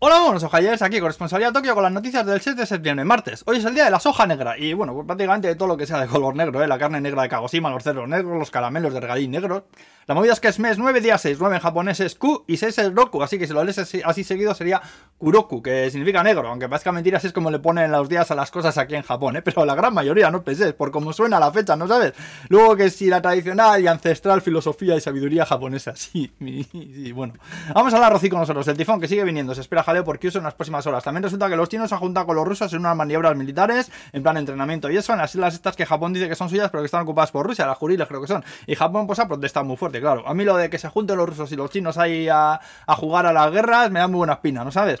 Hola, buenos ojalles, aquí corresponsalía Tokio con las noticias del 6 de septiembre, martes. Hoy es el día de la soja negra y bueno, pues prácticamente de todo lo que sea de color negro, ¿eh? la carne negra de Kagoshima, los cerdos negros, los caramelos de regalín negros. La movida es que es mes 9, día 6, 9 en japonés es Ku y 6 es Roku, así que si lo lees así seguido sería Kuroku, que significa negro, aunque parezca mentira, así es como le ponen los días a las cosas aquí en Japón, ¿eh? pero la gran mayoría, no penséis, por cómo suena la fecha, ¿no sabes? Luego que si la tradicional y ancestral filosofía y sabiduría japonesa, sí, y, bueno. Vamos a hablar Rocío con nosotros, el tifón que sigue viniendo, se espera jaleo por Kyushu en las próximas horas. También resulta que los chinos se han juntado con los rusos en unas maniobras militares, en plan entrenamiento, y eso en las islas estas que Japón dice que son suyas, pero que están ocupadas por Rusia, las Juriles creo que son, y Japón pues ha protestado muy fuerte, claro. A mí lo de que se junten los rusos y los chinos ahí a, jugar a las guerras, me da muy buena espina, ¿no sabes?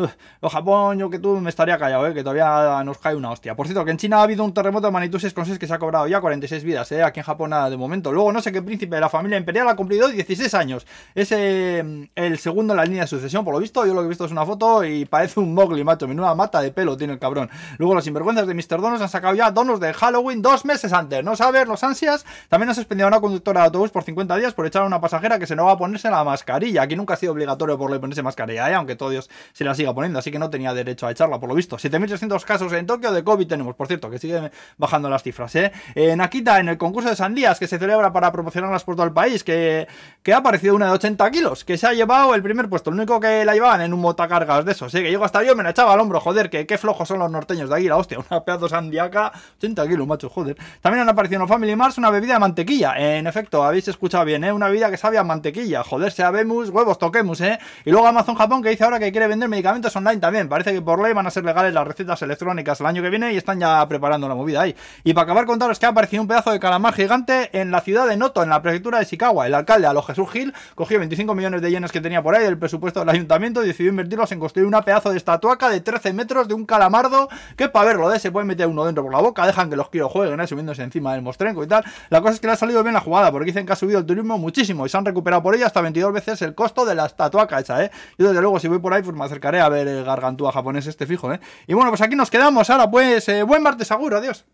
Uf, Japón, yo que tú me estaría callado, ¿eh? que todavía nos cae una hostia. Por cierto, que en China ha habido un terremoto de magnitud 6,6 que se ha cobrado ya 46 vidas, ¿eh? aquí en Japón nada de momento. Luego, no sé qué príncipe de la familia imperial ha cumplido 16 años. Es eh, el segundo en la línea de sucesión, por lo visto. Yo lo que he visto es una foto y parece un Mowgli, macho. Menuda mata de pelo tiene el cabrón. Luego, los sinvergüenzas de Mr. Donos han sacado ya donos de Halloween dos meses antes. ¿No sabes? Los ansias. También han suspendido a una conductora de autobús por 50 días por echar a una pasajera que se no va a ponerse la mascarilla. Aquí nunca ha sido obligatorio por ponerse mascarilla, ¿eh? aunque todo Dios se la siga poniendo, así que no tenía derecho a echarla, por lo visto. 7.300 casos en Tokio de COVID tenemos, por cierto, que siguen bajando las cifras, ¿eh? En Akita, en el concurso de sandías que se celebra para promocionarlas por todo el país, que, que ha aparecido una de 80 kilos, que se ha llevado el primer puesto, el único que la llevaban en un motacargas de esos, ¿eh? Que llego hasta yo, me la echaba al hombro, joder, que qué flojos son los norteños de aquí, la hostia, una pedazo sandiaca, 80 kilos, macho, joder. También han aparecido en Family Mars una bebida de mantequilla, en efecto, habéis escuchado bien, ¿eh? Una bebida que sabe a mantequilla, joder, sea vemos, huevos, toquemos, ¿eh? Y luego Amazon Japón que dice ahora que quiere vender medicamentos online también, parece que por ley van a ser legales las recetas electrónicas el año que viene y están ya preparando la movida ahí. Y para acabar contaros que ha aparecido un pedazo de calamar gigante en la ciudad de Noto, en la prefectura de Chicago. El alcalde, a lo Jesús Gil, cogió 25 millones de yenes que tenía por ahí del presupuesto del ayuntamiento y decidió invertirlos en construir una pedazo de estatuaca de 13 metros de un calamardo que para verlo de se puede meter uno dentro por la boca, dejan que los quiero jueguen, ¿eh? subiéndose encima del mostrenco y tal. La cosa es que le ha salido bien la jugada, porque dicen que ha subido el turismo muchísimo y se han recuperado por ella hasta 22 veces el costo de la estatuaca esa, ¿eh? Yo desde luego si voy por ahí pues me acercaré a ver el gargantúa japonés este fijo, ¿eh? Y bueno, pues aquí nos quedamos ahora, pues eh, buen martes seguro, adiós.